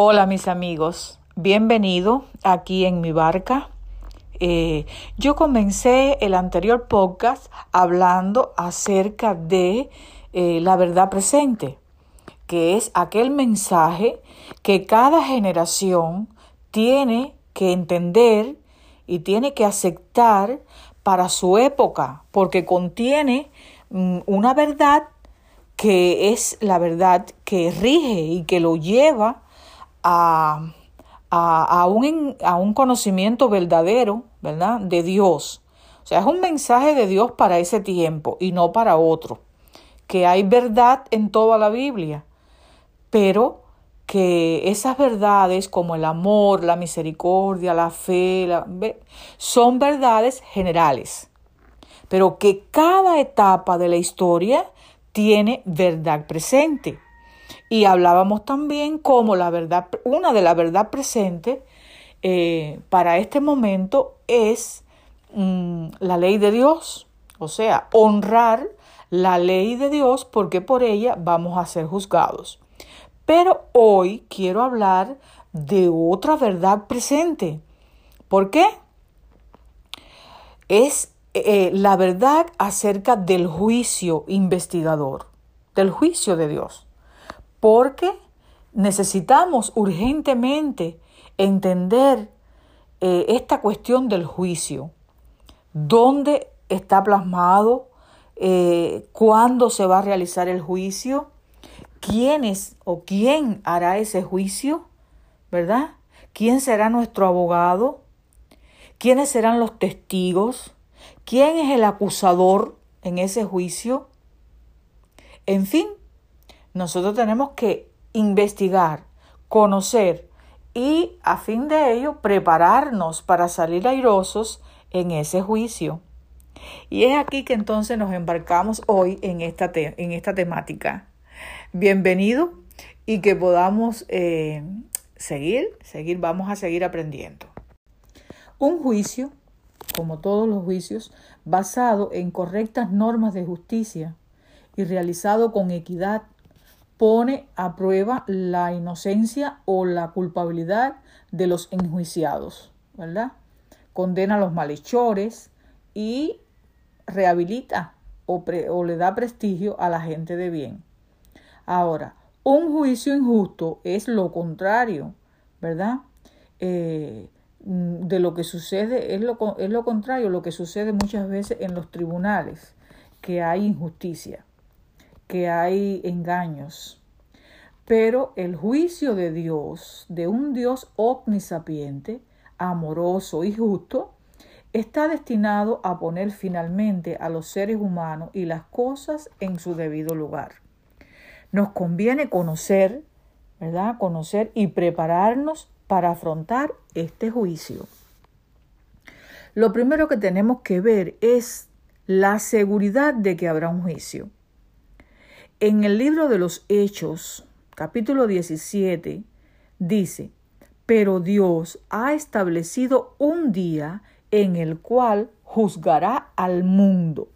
Hola mis amigos, bienvenido aquí en mi barca. Eh, yo comencé el anterior podcast hablando acerca de eh, la verdad presente, que es aquel mensaje que cada generación tiene que entender y tiene que aceptar para su época, porque contiene mm, una verdad que es la verdad que rige y que lo lleva a, a, un, a un conocimiento verdadero, ¿verdad? De Dios. O sea, es un mensaje de Dios para ese tiempo y no para otro. Que hay verdad en toda la Biblia, pero que esas verdades como el amor, la misericordia, la fe, son verdades generales, pero que cada etapa de la historia tiene verdad presente. Y hablábamos también como la verdad, una de la verdad presente eh, para este momento es mm, la ley de Dios, o sea, honrar la ley de Dios porque por ella vamos a ser juzgados. Pero hoy quiero hablar de otra verdad presente. ¿Por qué? Es eh, la verdad acerca del juicio investigador, del juicio de Dios porque necesitamos urgentemente entender eh, esta cuestión del juicio. ¿Dónde está plasmado? Eh, ¿Cuándo se va a realizar el juicio? ¿Quiénes o quién hará ese juicio? ¿Verdad? ¿Quién será nuestro abogado? ¿Quiénes serán los testigos? ¿Quién es el acusador en ese juicio? En fin, nosotros tenemos que investigar, conocer y a fin de ello prepararnos para salir airosos en ese juicio. Y es aquí que entonces nos embarcamos hoy en esta, en esta temática. Bienvenido y que podamos eh, seguir, seguir, vamos a seguir aprendiendo. Un juicio, como todos los juicios, basado en correctas normas de justicia y realizado con equidad pone a prueba la inocencia o la culpabilidad de los enjuiciados, ¿verdad? Condena a los malhechores y rehabilita o, le da prestigio a la gente de bien. Ahora, un juicio injusto es lo contrario, ¿verdad? Eh, de lo que sucede, es lo, es lo contrario, lo que sucede muchas veces en los tribunales, que hay injusticia que hay engaños. Pero el juicio de Dios, de un Dios omnisapiente, amoroso y justo, está destinado a poner finalmente a los seres humanos y las cosas en su debido lugar. Nos conviene conocer, ¿verdad? Conocer y prepararnos para afrontar este juicio. Lo primero que tenemos que ver es la seguridad de que habrá un juicio. En el libro de los Hechos, capítulo 17, dice, pero Dios ha establecido un día en el cual juzgará al mundo.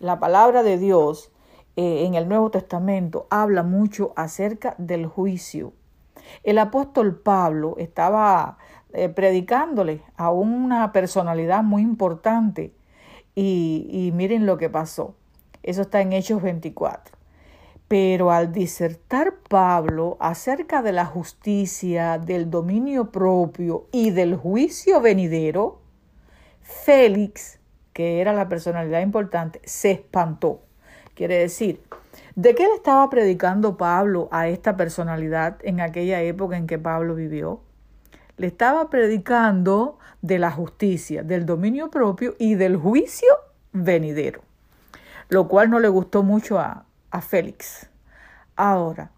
La palabra de Dios eh, en el Nuevo Testamento habla mucho acerca del juicio. El apóstol Pablo estaba eh, predicándole a una personalidad muy importante y miren lo que pasó. Eso está en Hechos 24. Pero al disertar Pablo acerca de la justicia, del dominio propio y del juicio venidero, Félix, que era la personalidad importante, se espantó. Quiere decir, ¿de qué le estaba predicando Pablo a esta personalidad en aquella época en que Pablo vivió? Le estaba predicando de la justicia, del dominio propio y del juicio venidero lo cual no le gustó mucho a, Félix. Ahora,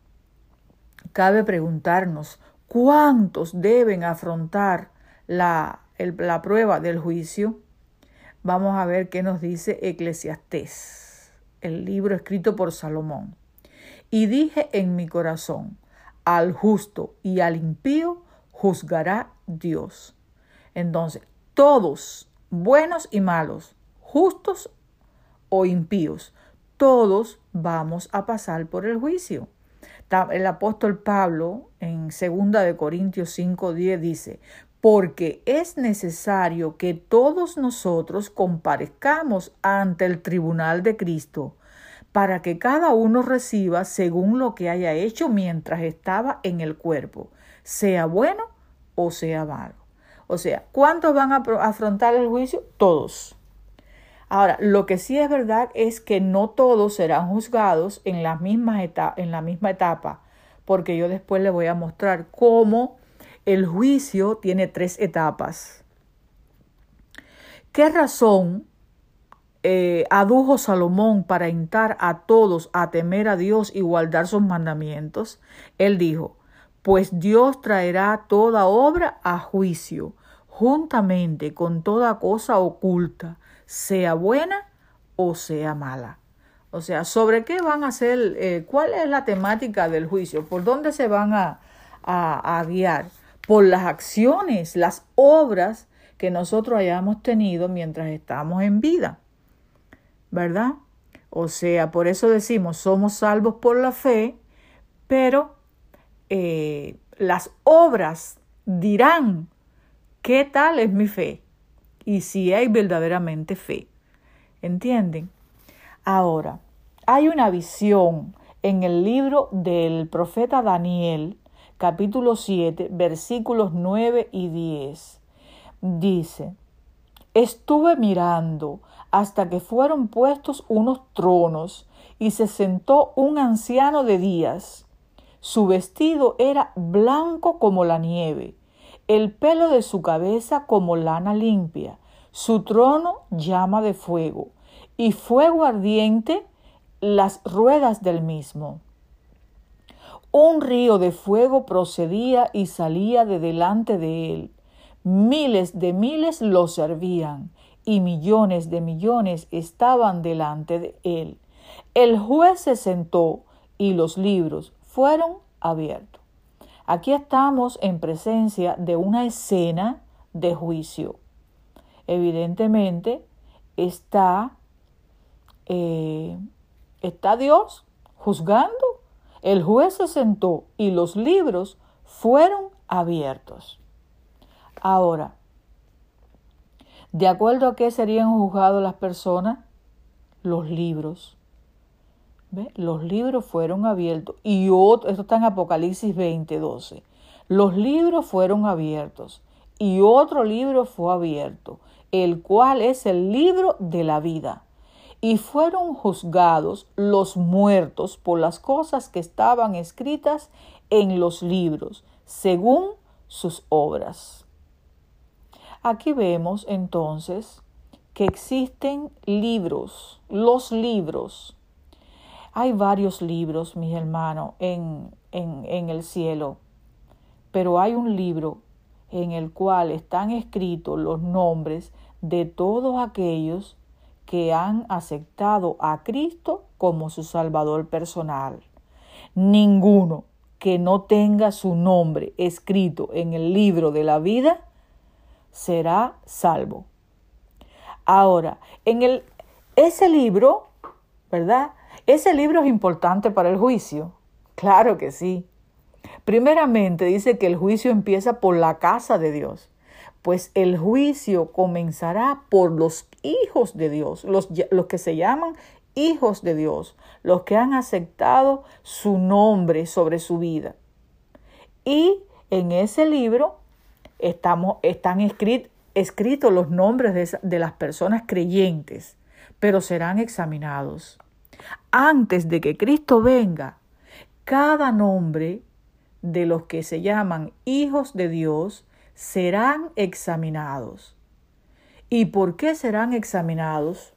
cabe preguntarnos cuántos deben afrontar la, la prueba del juicio. Vamos a ver qué nos dice Eclesiastés, el libro escrito por Salomón. Y dije en mi corazón, al justo y al impío juzgará Dios. Entonces, todos, buenos y malos, justos o impíos. Todos vamos a pasar por el juicio. El apóstol Pablo en segunda de Corintios 5:10 dice, porque es necesario que todos nosotros comparezcamos ante el tribunal de Cristo, para que cada uno reciba según lo que haya hecho mientras estaba en el cuerpo, sea bueno o sea malo. O sea, ¿cuántos van a afrontar el juicio? Todos. Ahora, lo que sí es verdad es que no todos serán juzgados en la misma, en la misma etapa, porque yo después les voy a mostrar cómo el juicio tiene tres etapas. ¿Qué razón eh, adujo Salomón para intar a todos a temer a Dios y guardar sus mandamientos? Él dijo, pues Dios traerá toda obra a juicio, juntamente con toda cosa oculta, sea buena o sea mala. O sea, ¿sobre qué van a ser? Eh, cuál es la temática del juicio? ¿Por dónde se van a, a guiar? Por las acciones, las obras que nosotros hayamos tenido mientras estamos en vida. ¿verdad? O sea, por eso decimos, somos salvos por la fe, pero eh, las obras dirán qué tal es mi fe y si hay verdaderamente fe. ¿Entienden? Ahora, hay una visión en el libro del profeta Daniel, capítulo 7, versículos 9 y 10. Dice, estuve mirando hasta que fueron puestos unos tronos y se sentó un anciano de días. Su vestido era blanco como la nieve, el pelo de su cabeza como lana limpia, su trono llama de fuego, y fuego ardiente las ruedas del mismo. Un río de fuego procedía y salía de delante de él. Miles de miles lo servían y millones de millones estaban delante de él. El juez se sentó y los libros fueron abiertos. Aquí estamos en presencia de una escena de juicio. Evidentemente está, eh, está Dios juzgando. El juez se sentó y los libros fueron abiertos. Ahora, ¿De acuerdo a qué serían juzgados las personas? Los libros. Los libros fueron abiertos. Y otro, esto está en Apocalipsis 20, 12. Los libros fueron abiertos. Y otro libro fue abierto, el cual es el libro de la vida. Y fueron juzgados los muertos por las cosas que estaban escritas en los libros, según sus obras. Aquí vemos entonces que existen libros, los libros. Hay varios libros, mis hermanos, en, en, el cielo, pero hay un libro en el cual están escritos los nombres de todos aquellos que han aceptado a Cristo como su Salvador personal. Ninguno que no tenga su nombre escrito en el libro de la vida será salvo. Ahora, en el, ese libro, ¿verdad? Ese libro es importante para el juicio. Claro que sí. Primeramente dice que el juicio empieza por la casa de Dios, pues el juicio comenzará por los hijos de Dios, los, los que se llaman hijos de Dios, los que han aceptado su nombre sobre su vida. Y en ese libro estamos, están escritos los nombres de, de las personas creyentes, pero serán examinados. Antes de que Cristo venga, cada nombre de los que se llaman hijos de Dios serán examinados. ¿Y por qué serán examinados?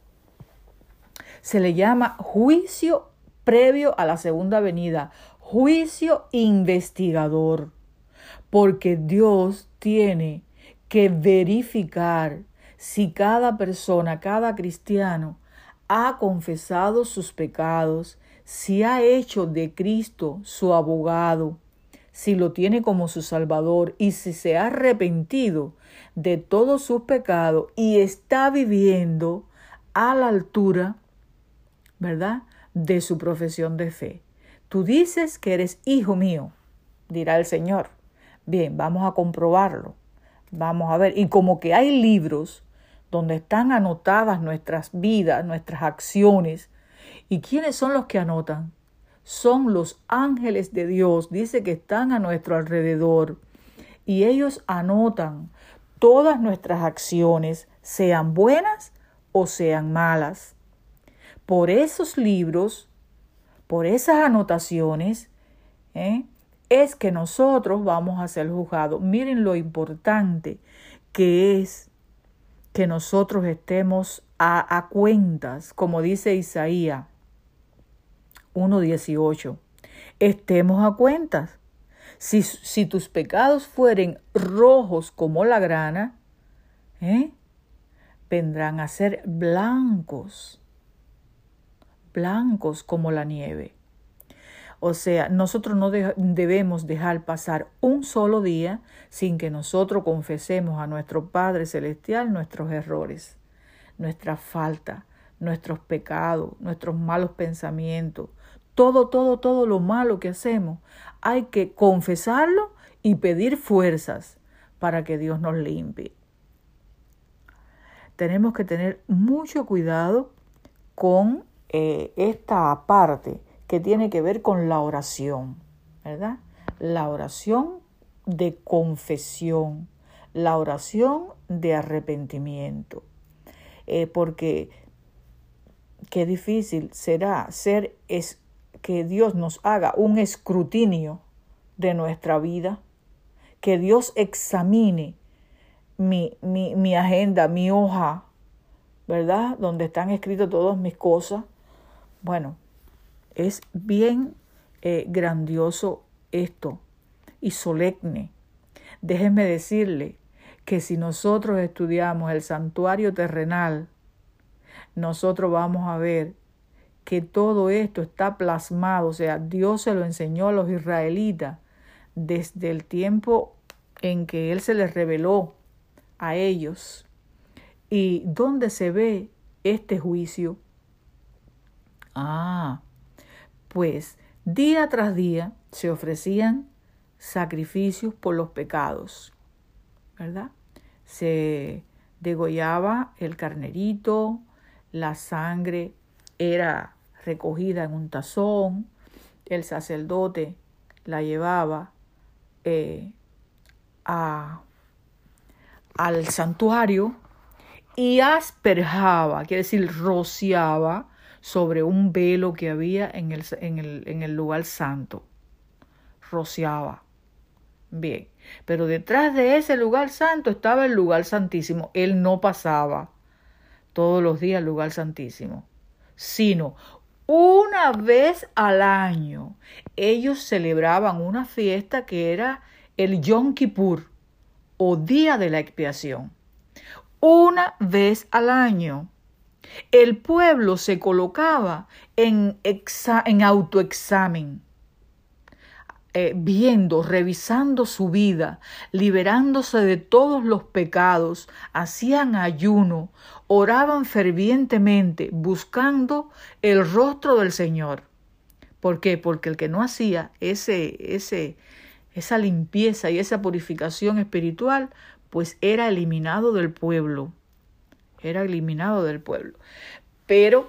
Se le llama juicio previo a la segunda venida, juicio investigador porque Dios tiene que verificar si cada persona, cada cristiano, ha confesado sus pecados, si ha hecho de Cristo su abogado, si lo tiene como su Salvador y si se ha arrepentido de todos sus pecados y está viviendo a la altura, ¿verdad?, de su profesión de fe. Tú dices que eres hijo mío, dirá el Señor. Bien, vamos a comprobarlo. Vamos a ver. Y como que hay libros donde están anotadas nuestras vidas, nuestras acciones. ¿Y quiénes son los que anotan? Son los ángeles de Dios. Dice que están a nuestro alrededor. Y ellos anotan todas nuestras acciones, sean buenas o sean malas. Por esos libros, por esas anotaciones, ¿eh? es que nosotros vamos a ser juzgados. Miren lo importante que es que nosotros estemos a, cuentas, como dice Isaías 1.18. Estemos a cuentas. Si, si, tus pecados fueren rojos como la grana, ¿eh? vendrán a ser blancos, blancos como la nieve. O sea, nosotros no debemos dejar pasar un solo día sin que nosotros confesemos a nuestro Padre Celestial nuestros errores, nuestra falta, nuestros pecados, nuestros malos pensamientos, todo, todo, todo lo malo que hacemos. Hay que confesarlo y pedir fuerzas para que Dios nos limpie. Tenemos que tener mucho cuidado con eh, esta parte que tiene que ver con la oración, ¿verdad? La oración de confesión, la oración de arrepentimiento. Eh, porque qué difícil será ser es que Dios nos haga un escrutinio de nuestra vida, que Dios examine mi, mi, mi agenda, mi hoja, ¿verdad? Donde están escritas todas mis cosas. Bueno, es bien eh, grandioso esto y solemne. Déjenme decirle que si nosotros estudiamos el santuario terrenal, nosotros vamos a ver que todo esto está plasmado, o sea, Dios se lo enseñó a los israelitas desde el tiempo en que Él se les reveló a ellos. ¿Y dónde se ve este juicio? Ah, pues día tras día se ofrecían sacrificios por los pecados, ¿verdad? Se degollaba el carnerito, la sangre era recogida en un tazón, el sacerdote la llevaba eh, a, al santuario y asperjaba, quiere decir rociaba sobre un velo que había en el, en el, en el lugar santo. Rociaba. Bien, pero detrás de ese lugar santo estaba el lugar santísimo. Él no pasaba todos los días al lugar santísimo, sino una vez al año ellos celebraban una fiesta que era el Yom Kippur o Día de la Expiación. Una vez al año el pueblo se colocaba en, en autoexamen, eh, viendo, revisando su vida, liberándose de todos los pecados, hacían ayuno, oraban fervientemente, buscando el rostro del Señor. ¿Por qué? Porque el que no hacía ese, ese, esa limpieza y esa purificación espiritual, pues era eliminado del pueblo era eliminado del pueblo. Pero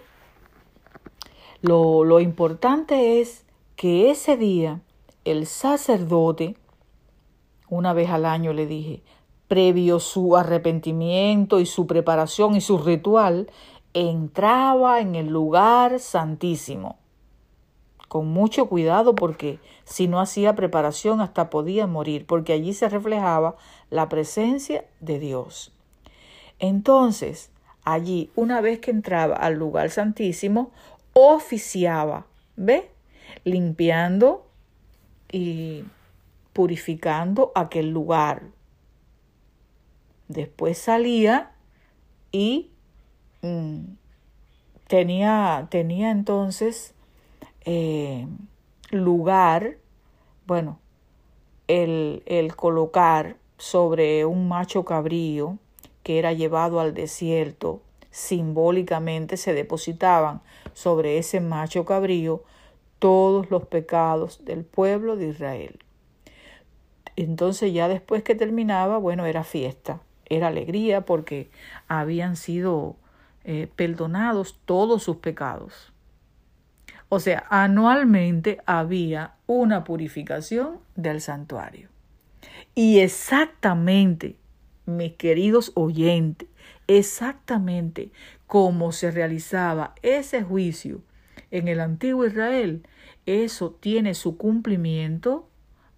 lo, lo importante es que ese día el sacerdote, una vez al año le dije, previo su arrepentimiento y su preparación y su ritual, entraba en el lugar santísimo. Con mucho cuidado porque si no hacía preparación hasta podía morir, porque allí se reflejaba la presencia de Dios. Entonces, allí, una vez que entraba al lugar santísimo, oficiaba, ¿ve? Limpiando y purificando aquel lugar. Después salía y mm, tenía, tenía entonces eh, lugar, bueno, el, el colocar sobre un macho cabrío que era llevado al desierto, simbólicamente se depositaban sobre ese macho cabrío todos los pecados del pueblo de Israel. Entonces ya después que terminaba, bueno, era fiesta, era alegría porque habían sido eh, perdonados todos sus pecados. O sea, anualmente había una purificación del santuario. Y exactamente, mis queridos oyentes, exactamente como se realizaba ese juicio en el antiguo Israel, eso tiene su cumplimiento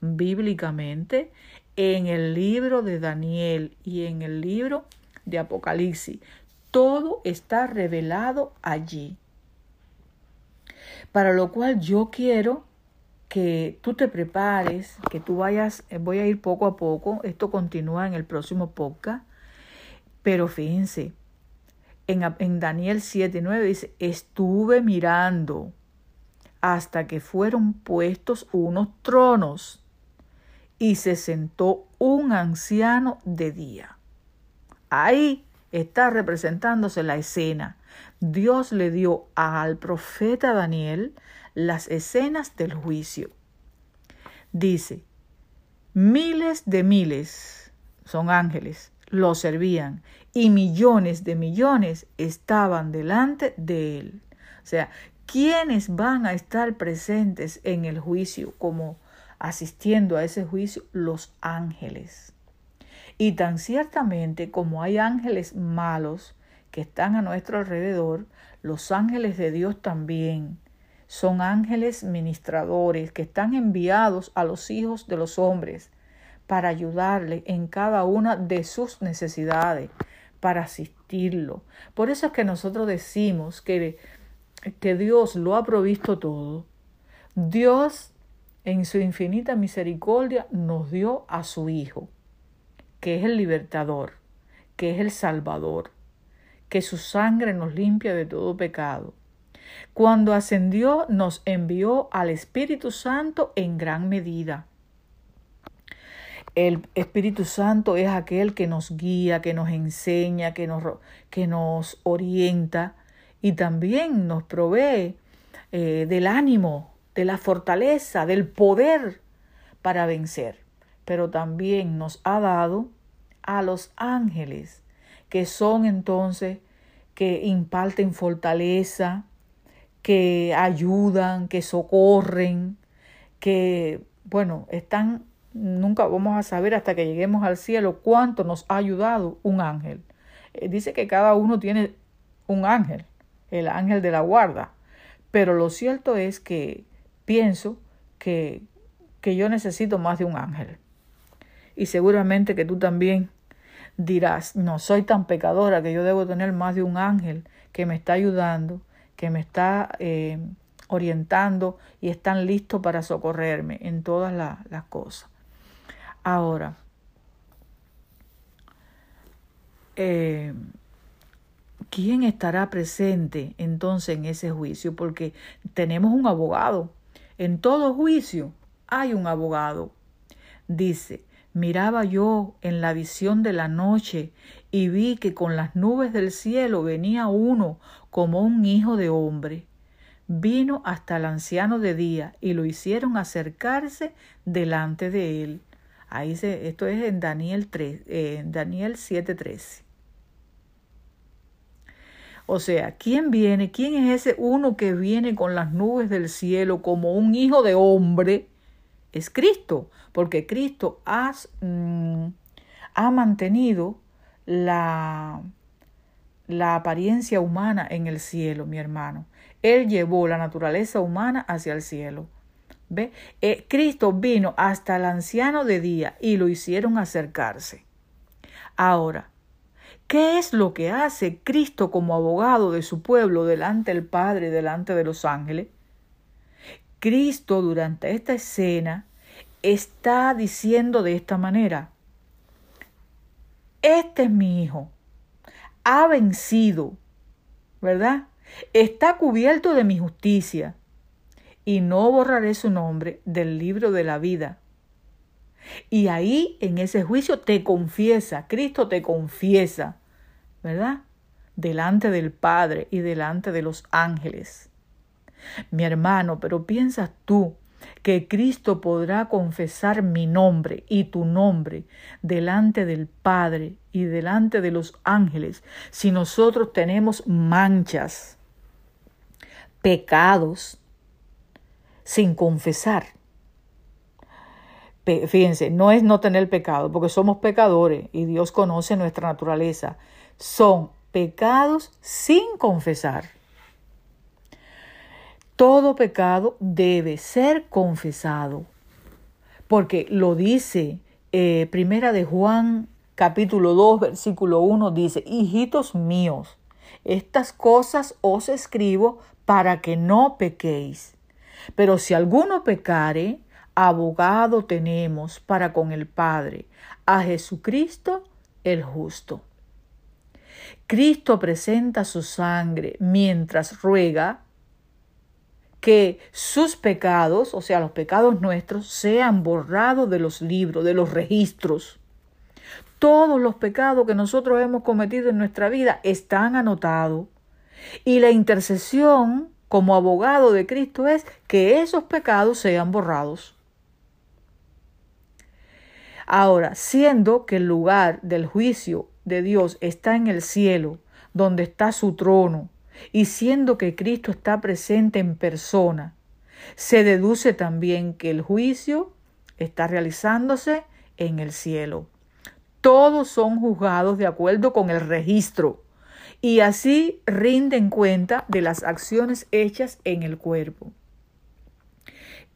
bíblicamente en el libro de Daniel y en el libro de Apocalipsis. Todo está revelado allí. Para lo cual yo quiero que tú te prepares, que tú vayas, eh, voy a ir poco a poco, esto continúa en el próximo podcast, pero fíjense, en, en Daniel 7, 9 dice, estuve mirando hasta que fueron puestos unos tronos y se sentó un anciano de día. Ahí está representándose la escena. Dios le dio al profeta Daniel las escenas del juicio. Dice, miles de miles, son ángeles, lo servían y millones de millones estaban delante de él. O sea, ¿quiénes van a estar presentes en el juicio como asistiendo a ese juicio? Los ángeles. Y tan ciertamente como hay ángeles malos que están a nuestro alrededor, los ángeles de Dios también son ángeles ministradores que están enviados a los hijos de los hombres para ayudarle en cada una de sus necesidades, para asistirlo. Por eso es que nosotros decimos que, que Dios lo ha provisto todo. Dios en su infinita misericordia nos dio a su Hijo, que es el libertador, que es el salvador, que su sangre nos limpia de todo pecado. Cuando ascendió nos envió al Espíritu Santo en gran medida. El Espíritu Santo es aquel que nos guía, que nos enseña, que nos, que nos orienta y también nos provee eh, del ánimo, de la fortaleza, del poder para vencer. Pero también nos ha dado a los ángeles, que son entonces que imparten fortaleza, que ayudan, que socorren, que, bueno, están, nunca vamos a saber hasta que lleguemos al cielo cuánto nos ha ayudado un ángel. Eh, dice que cada uno tiene un ángel, el ángel de la guarda, pero lo cierto es que pienso que, que yo necesito más de un ángel. Y seguramente que tú también dirás, no soy tan pecadora que yo debo tener más de un ángel que me está ayudando, que me está eh, orientando y están listos para socorrerme en todas las cosas. Ahora, eh, ¿quién estará presente entonces en ese juicio? Porque tenemos un abogado. En todo juicio hay un abogado. Dice, miraba yo en la visión de la noche y vi que con las nubes del cielo venía uno como un hijo de hombre. Vino hasta el anciano de día y lo hicieron acercarse delante de él. Ahí se, esto es en Daniel, 3, eh, Daniel 7:13. O sea, ¿quién viene? ¿Quién es ese uno que viene con las nubes del cielo como un hijo de hombre? Es Cristo, porque Cristo has, mm, ha mantenido la, la apariencia humana en el cielo, mi hermano. Él llevó la naturaleza humana hacia el cielo. ¿Ve? Eh, Cristo vino hasta el anciano de día y lo hicieron acercarse. Ahora, ¿qué es lo que hace Cristo como abogado de su pueblo delante del Padre, delante de los ángeles? Cristo durante esta escena está diciendo de esta manera, este es mi hijo, ha vencido, ¿verdad? Está cubierto de mi justicia y no borraré su nombre del libro de la vida. Y ahí en ese juicio te confiesa, Cristo te confiesa, ¿verdad? Delante del Padre y delante de los ángeles. Mi hermano, pero piensas tú que Cristo podrá confesar mi nombre y tu nombre delante del Padre y delante de los ángeles si nosotros tenemos manchas, pecados, sin confesar. Fíjense, no es no tener pecado, porque somos pecadores y Dios conoce nuestra naturaleza. Son pecados sin confesar. Todo pecado debe ser confesado, porque lo dice eh, Primera de Juan capítulo 2 versículo 1 dice, hijitos míos, estas cosas os escribo para que no pequéis. Pero si alguno pecare, abogado tenemos para con el Padre, a Jesucristo el justo. Cristo presenta su sangre mientras ruega que sus pecados, o sea, los pecados nuestros, sean borrados de los libros, de los registros. Todos los pecados que nosotros hemos cometido en nuestra vida están anotados. Y la intercesión como abogado de Cristo es que esos pecados sean borrados. Ahora, siendo que el lugar del juicio de Dios está en el cielo, donde está su trono, y siendo que Cristo está presente en persona, se deduce también que el juicio está realizándose en el cielo. Todos son juzgados de acuerdo con el registro y así rinden cuenta de las acciones hechas en el cuerpo.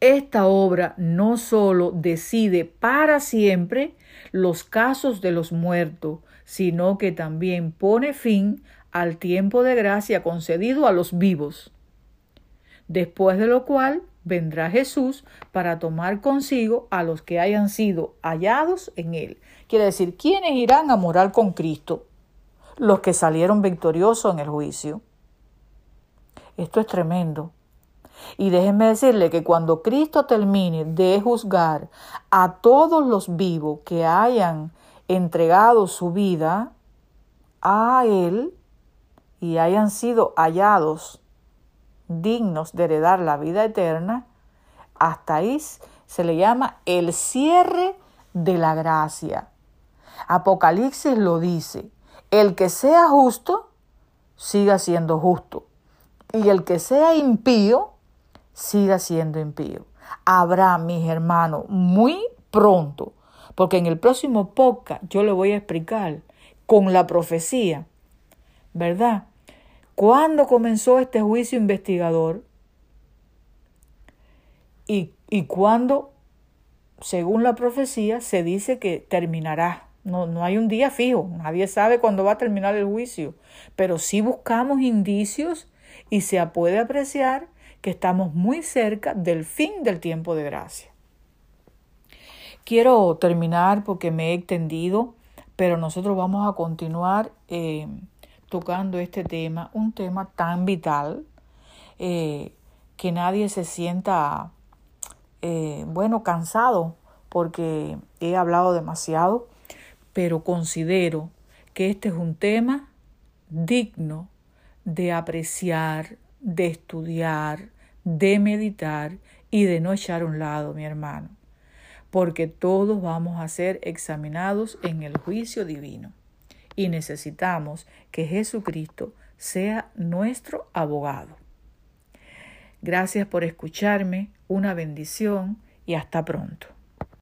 Esta obra no sólo decide para siempre los casos de los muertos, sino que también pone fin al tiempo de gracia concedido a los vivos. Después de lo cual vendrá Jesús para tomar consigo a los que hayan sido hallados en él. Quiere decir, ¿quiénes irán a morar con Cristo? Los que salieron victoriosos en el juicio. Esto es tremendo. Y déjenme decirle que cuando Cristo termine de juzgar a todos los vivos que hayan entregado su vida a Él, y hayan sido hallados dignos de heredar la vida eterna, hasta ahí se le llama el cierre de la gracia. Apocalipsis lo dice, el que sea justo, siga siendo justo, y el que sea impío, siga siendo impío. Habrá, mis hermanos, muy pronto, porque en el próximo podcast yo le voy a explicar con la profecía, ¿verdad? ¿Cuándo comenzó este juicio investigador? Y, y cuándo, según la profecía, se dice que terminará. No, no hay un día fijo, nadie sabe cuándo va a terminar el juicio, pero sí buscamos indicios y se puede apreciar que estamos muy cerca del fin del tiempo de gracia. Quiero terminar porque me he extendido, pero nosotros vamos a continuar eh, tocando este tema, un tema tan vital, eh, que nadie se sienta, eh, bueno, cansado, porque he hablado demasiado, pero considero que este es un tema digno de apreciar, de estudiar, de meditar y de no echar a un lado, mi hermano, porque todos vamos a ser examinados en el juicio divino y necesitamos que Jesucristo sea nuestro abogado. Gracias por escucharme, una bendición y hasta pronto.